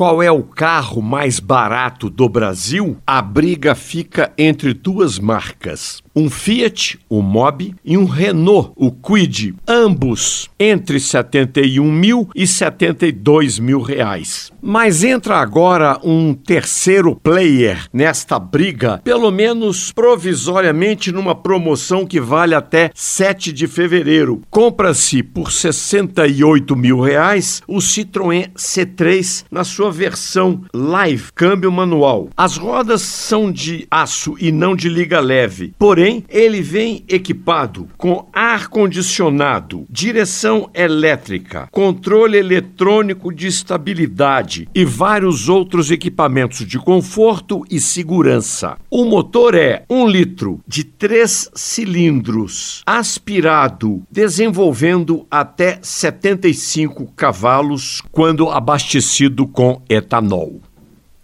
qual é o carro mais barato do Brasil, a briga fica entre duas marcas um Fiat, o Mobi, e um Renault, o Kwid, ambos entre 71 mil e 72 mil reais. Mas entra agora um terceiro player nesta briga, pelo menos provisoriamente numa promoção que vale até 7 de fevereiro. Compra-se por 68 mil reais o Citroën C3 na sua versão Live, câmbio manual. As rodas são de aço e não de liga leve, porém ele vem equipado com ar-condicionado, direção elétrica, controle eletrônico de estabilidade e vários outros equipamentos de conforto e segurança. O motor é um litro de três cilindros, aspirado, desenvolvendo até 75 cavalos quando abastecido com etanol.